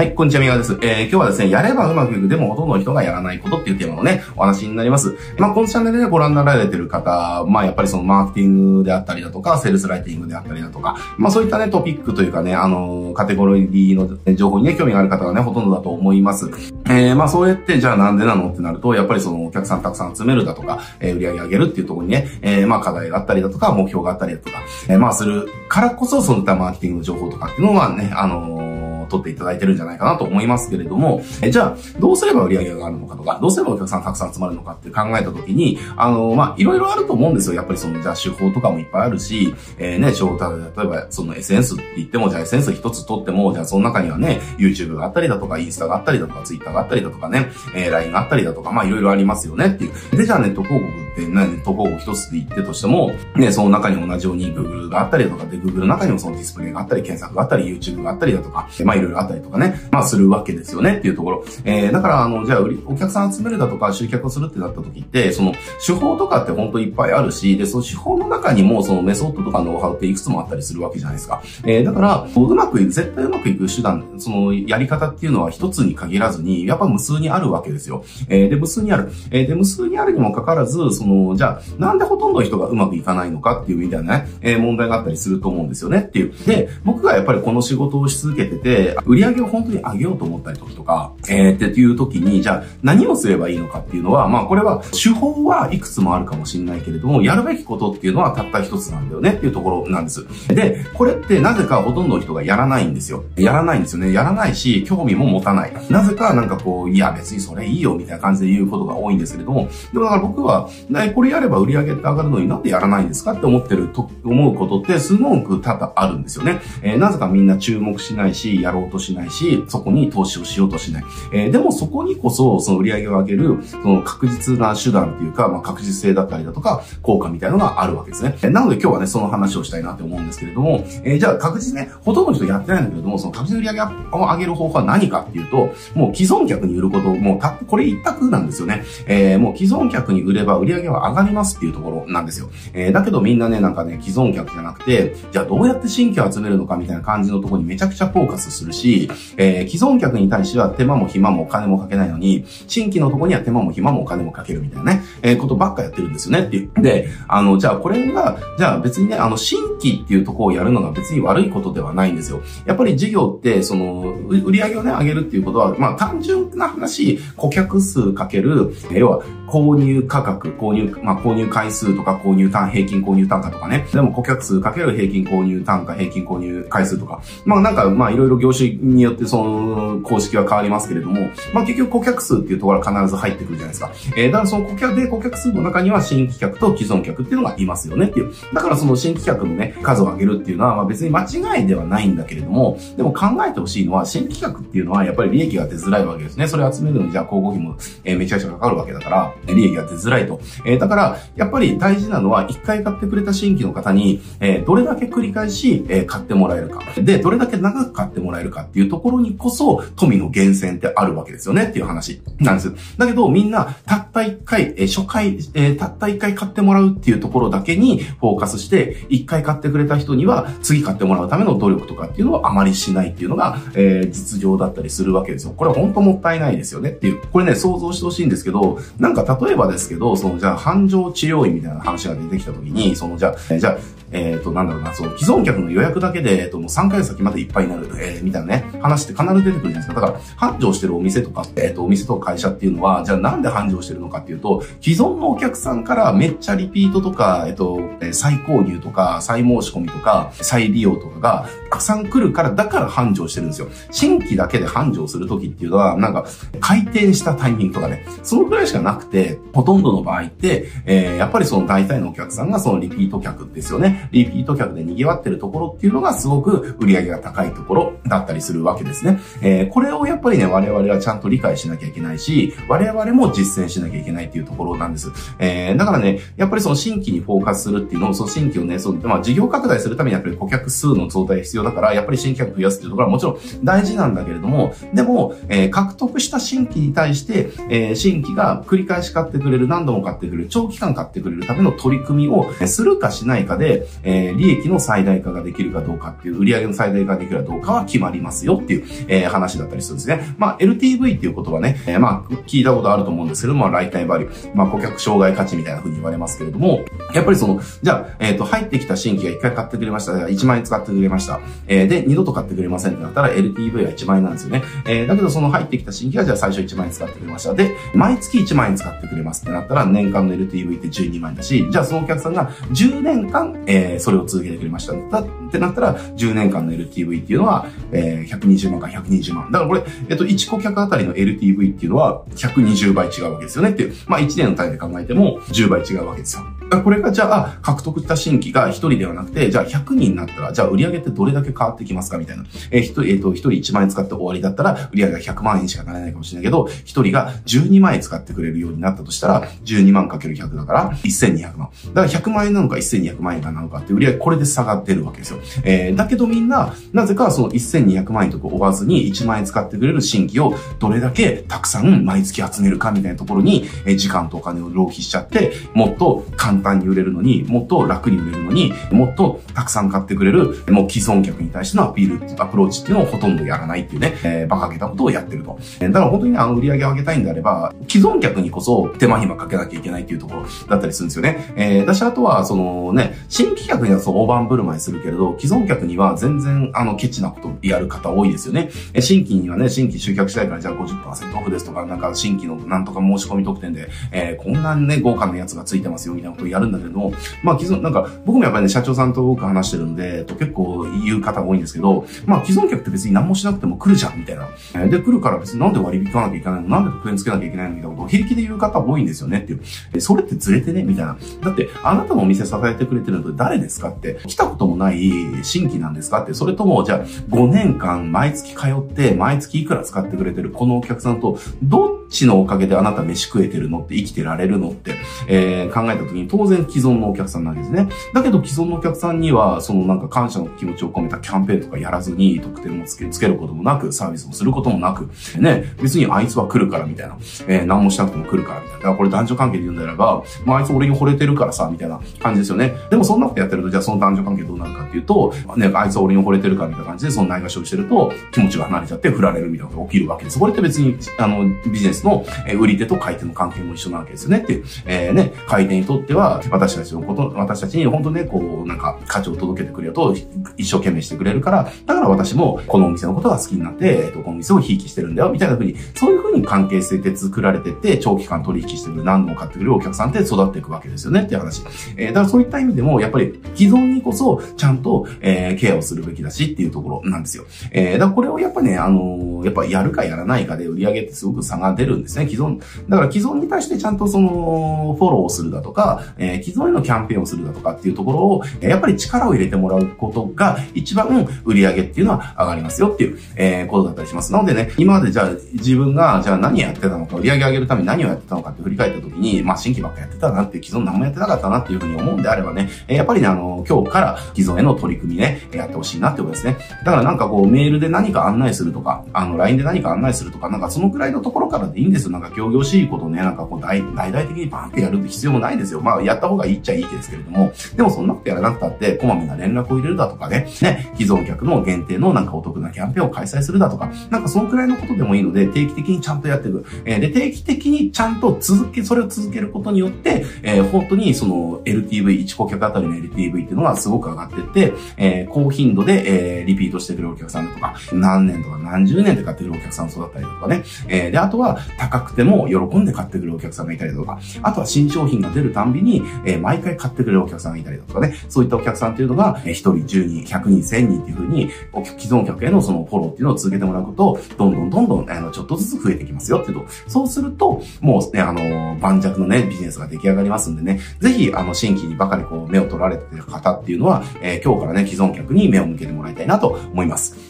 はい、こんにちは、みがです。えー、今日はですね、やればうまくいく、でもほとんどの人がやらないことっていうテーマのね、お話になります。まあ、このチャンネルでご覧になられてる方、まあ、やっぱりそのマーケティングであったりだとか、セールスライティングであったりだとか、まあ、そういったね、トピックというかね、あのー、カテゴリーの情報にね、興味がある方がね、ほとんどだと思います。えー、まあ、そうやって、じゃあなんでなのってなると、やっぱりそのお客さんたくさん集めるだとか、えー、売り上げ上げるっていうところにね、えー、まあ、課題があったりだとか、目標があったりだとか、えー、まあ、するからこそ、そういったマーケティングの情報とかっていうのはね、あのー取っていただいてるんじゃないかなと思いますけれども、えじゃあ、どうすれば売り上げが上がるのかとか、どうすればお客さんたくさん集まるのかって考えたときに、あの、まあ、いろいろあると思うんですよ。やっぱりその、じゃあ手法とかもいっぱいあるし、えー、ね、招待、例えばその SNS って言っても、じゃあ SNS 一つ取っても、じゃあその中にはね、YouTube があったりだとか、インスタがあったりだとか、Twitter があったりだとかね、えー、LINE があったりだとか、まあ、いろいろありますよねっていう。で、じゃあネット広告ってね、ネット広告一つで言ってとしても、ね、その中に同じように Google があったりだとか、で、Google の中にもそのディスプレイがあったり、検索があったり、YouTube があったりだとか、まあ、いろいろあったりとかね、まあ、するわけですよねっていうところ。えー、だから、あの、じゃあ、お客さん集めるだとか、集客をするってなった時って、その、手法とかって本当いっぱいあるし、で、その手法の中にも、そのメソッドとかノウハウっていくつもあったりするわけじゃないですか。えー、だから、うまくいく、絶対うまくいく手段、その、やり方っていうのは一つに限らずに、やっぱ無数にあるわけですよ。えー、で、無数にある。えー、で、無数にあるにもかかわらず、その、じゃあ、なんでほとんどの人がうまくいかないのかっていう意味ではね、えー、問題があったりすると思うんですよねっていう。で、僕がやっぱりこの仕事をし続けてて、売り上げを本当に上げようと思ったりとか、えー、っていう時に、じゃあ何をすればいいのかっていうのは、まあこれは手法はいくつもあるかもしれないけれども、やるべきことっていうのはたった一つなんだよねっていうところなんです。で、これってなぜかほとんどの人がやらないんですよ。やらないんですよね。やらないし、興味も持たない。なぜかなんかこう、いや別にそれいいよみたいな感じで言うことが多いんですけれども、でもだから僕は、ねこれやれば売り上げって上がるのになんでやらないんですかって思ってると思うことってすごく多々あるんですよね。えー、なぜかみんな注目しないし、やろうとしないし、そこに投資をしようとしない。えー、でもそこにこそ、その売り上げを上げる、その確実な手段っていうか、まあ、確実性だったりだとか、効果みたいなのがあるわけですね。えなので今日はね、その話をしたいなって思うんですけれども、えー、じゃあ確実ね、ほとんどの人やってないんだけれども、その確実売り上げを上げる方法は何かっていうと、もう既存客に売ること、もうた、これ一択なんですよね。えー、もう既存客に売れば売り上げは上がりますっていうところなんですよ。えー、だけどみんなね、なんかね、既存客じゃなくて、じゃあどうやって新規を集めるのかみたいな感じのところにめちゃくちゃフォーカスするし、えー、既存客に対しては手間も暇もお金もかけないのに、新規のとこには手間も暇もお金もかけるみたいなね、えー、ことばっかやってるんですよねっていう。で、あの、じゃあこれが、じゃあ別にね、あの、新規っていうとこをやるのが別に悪いことではないんですよ。やっぱり事業って、その、売り上げをね、上げるっていうことは、まあ単純な話、顧客数かける、要は、購入価格、購入、まあ購入回数とか購入単、平均購入単価とかね。でも顧客数かける平均購入単価、平均購入回数とか。まあなんか、まあいろいろ業種によってその公式は変わりますけれども、まあ結局顧客数っていうところは必ず入ってくるじゃないですか。えー、だからその顧客で顧客数の中には新規客と既存客っていうのがいますよねっていう。だからその新規客のね、数を上げるっていうのは、まあ別に間違いではないんだけれども、でも考えてほしいのは、新規客っていうのはやっぱり利益が出づらいわけですね。それ集めるのにじゃあ広告費も、えー、めちゃくちゃかかるわけだから、利益が出づらいと。えー、だから、やっぱり大事なのは、一回買ってくれた新規の方に、えー、どれだけ繰り返し、えー、買ってもらえるか。で、どれだけ長く買ってもらえるかっていうところにこそ、富の源泉ってあるわけですよねっていう話なんです。だけど、みんな、たった一回、えー、初回、えー、たった一回買ってもらうっていうところだけにフォーカスして、一回買ってくれた人には、次買ってもらうための努力とかっていうのをあまりしないっていうのが、えー、実情だったりするわけですよ。これは本当もったいないですよねっていう。これね、想像してほしいんですけど、なんか例えばですけど、その、じゃあ、繁盛治療院みたいな話が出てきたときに、その、じゃあ、じゃあ、えっ、ー、と、なんだろうな、その、既存客の予約だけで、えっ、ー、と、もう3ヶ月先までいっぱいになる、えー、みたいなね、話って必ず出てくるじゃないですか。だから、繁盛してるお店とか、えっ、ー、と、お店とか会社っていうのは、じゃあなんで繁盛してるのかっていうと、既存のお客さんからめっちゃリピートとか、えっ、と、再購入とか、再申し込みとか、再利用とかがたくさん来るから、だから繁盛してるんですよ。新規だけで繁盛するときっていうのは、なんか、開店したタイミングとかね、そのぐらいしかなくて、ほとんどの場合って、えー、やっぱりその大体のお客さんがそのリピート客ですよね。リピート客で賑わってるところっていうのがすごく売り上げが高いところだったりするわけですね。えー、これをやっぱりね、我々はちゃんと理解しなきゃいけないし、我々も実践しなきゃいけないっていうところなんです。えー、だからね、やっぱりその新規にフォーカスするっていうのを、その新規をね、そう、まあ事業拡大するためにやっぱり顧客数の増大必要だから、やっぱり新規客増やすっていうところはもちろん大事なんだけれども、でも、えー、獲得した新規に対して、えー、新規が繰り返し買ってくれる、何度も買ってくれる、長期間買ってくれるための取り組みをするかしないかで、えー、利益の最大化ができるかどうかっていう、売上の最大化ができるかどうかは決まりますよっていう、えー、話だったりするんですね。まあ、LTV っていう言葉ね、えー、まあ、聞いたことあると思うんですけども、ライタイバリュー、まあ、顧客障害価値みたいな風に言われますけれども、やっぱりその、じゃあ、えっ、ー、と、入ってきた新規が1回買ってくれました。1万円使ってくれました。えー、で、二度と買ってくれませんってなったら LTV は1万円なんですよね。えー、だけどその入ってきた新規がじゃあ最初1万円使ってくれました。で、毎月1万円使ってくれますってなったら年間の LTV って12万円だし、じゃあそのお客さんが10年間、えー、えそれを続けてくれました。だってなったら10年間の LTV っていうのは、えー、120万から120万。だからこれ、えっと、1顧客あたりの LTV っていうのは120倍違うわけですよねっていう。まあ1年の単位で考えても10倍違うわけですよ。これがじゃあ、獲得した新規が1人ではなくて、じゃあ100人になったら、じゃあ売上ってどれだけ変わってきますかみたいな。えー、1人、えっ、ー、と、1人1万円使って終わりだったら、売上が100万円しかなれないかもしれないけど、1人が12万円使ってくれるようになったとしたら、12万かける100だから、1200万。だから100万円なのか1200万円かなのかって売上これで差が出るわけですよ。えー、だけどみんな、なぜかその1200万円とか追わずに1万円使ってくれる新規をどれだけたくさん毎月集めるかみたいなところに、えー、時間とお金を浪費しちゃって、もっと簡単単に売れるのに、もっと楽に売れるのに、もっとたくさん買ってくれる、もう既存客に対してのアピール、アプローチっていうのをほとんどやらないっていうね、えー、馬鹿げたことをやってると。えー、だから本当にね、あの売り上げを上げたいんであれば、既存客にこそ手間暇かけなきゃいけないっていうところだったりするんですよね。えー、私あとは、そのね、新規客にはそう大盤振る舞いするけれど、既存客には全然、あの、ケチなことやる方多いですよね。え新規にはね、新規集客したいからじゃあ50%オフですとか、なんか新規のなんとか申し込み特典で、えー、こんなね、豪華なやつがついてますよみたいなことやるんだけど、まあ既存、なんか僕もやっぱりね、社長さんと多く話してるんで、と結構言う方が多いんですけど、まあ既存客って別に何もしなくても来るじゃん、みたいな。で、来るから別になんで割引かなきゃいけないの？なんで特典つけなきゃいけないのみたいなことを平気で言う方多いんですよねっていう。それってずれてね、みたいな。だって、あなたのお店支えてくれてるのって誰ですか？って、来たこともない新規なんですか？って、それとも、じゃあ5年間毎月通って、毎月いくら使ってくれてるこのお客さんと、どっちのおかげであなた飯食えてるのって生きてられるのって、えー、考えた時に当然既存のお客さんなんですね。だけど既存のお客さんには、そのなんか感謝の気持ちを込めたキャンペーンとかやらずに、特典もつけつけることもなく、サービスもすることもなく、ね、別にあいつは来るからみたいな、えー、何もしなくても来るからみたいな。これ男女関係で言うんであれば、まああいつ俺に惚れてるからさ、みたいな感じですよね。でもそんなことやってると、じゃあその男女関係どうなるかっていうと、ね、あいつは俺に惚れてるかみたいな感じで、そのないがしをしてると、気持ちが離れちゃって振られるみたいなことが起きるわけです。これって別に、あの、ビジネスの売り手と買い手の関係も一緒なわけですよねっていう。えー、ね、買い手にとっては、私たちのこと、私たちに本当ね、こう、なんか、価値を届けてくれると、一生懸命してくれるから、だから私もこのお店のことが好きになって、えっと、この店をひいきしてるんだよ、みたいな風に、そういう風に関係性って作られてて、長期間取引してくる、何度も買ってくれるお客さんって育っていくわけですよねっていう話。えー、だからそういった意味でも、やっぱり既存にこそ、ちゃんと、えー、ケアをするべきだしっていうところなんですよ。えー、だからこれをやっぱね、あのー、やっぱやるかやらないかで売り上げってすごく差が出るんですね、既存。だから既存に対してちゃんとその、フォローをするだとか、えー、既存へのキャンペーンをするだとかっていうところを、やっぱり力を入れてもらうことが、一番売り上げっていうのは上がりますよっていう、えー、ことだったりします。なのでね、今までじゃあ自分が、じゃあ何やってたのか、売り上げ上げるために何をやってたのかって振り返った時に、まあ新規ばっかやってたなって、既存何もやってなかったなっていうふうに思うんであればね、やっぱりね、あの、今日から既存への取り組みね、やってほしいなってことですね。だからなんかこう、メールで何か案内するとか、あの、LINE で何か案内するとか、なんかそのくらいのところからでいいんですよ。なんか行々しいことね、なんかこう大、大々的にバーンってやる必要もないですよ。まあ、やった方がいいっちゃいいですけれども、でもそんなことやらなくたって、こまめな連絡を入れるだとかね、ね、既存客の限定のなんかお得なキャンペーンを開催するだとか、なんかそのくらいのことでもいいので、定期的にちゃんとやっていく。えー、で、定期的にちゃんと続け、それを続けることによって、えー、本当にその LTV、1顧客あたりの LTV っていうのがすごく上がってって、えー、高頻度で、えー、リピートしてくれるお客さんだとか、何年とか何十年で買ってくるお客さん育ったりだとかね。えー、で、あとは高くても喜んで買ってくるお客さんがいたりだとか、あとは新商品が出るたんびに、えー、毎回買ってくれるお客さんがいたりだとかね。そういったお客さんっていうのが、えー、1人、10人、100人、1000人っていうふうに、既存客へのそのフォローっていうのを続けてもらうことを、どんどんどんどん、あの、ちょっとずつ増えてきますよっていうと、そうすると、もうね、あの、盤石のね、ビジネスが出来上がりますんでね、ぜひ、あの、新規にばかりこう、目を取られてる方っていうのは、えー、今日からね、既存客に目を向けてもらいたいなと思います。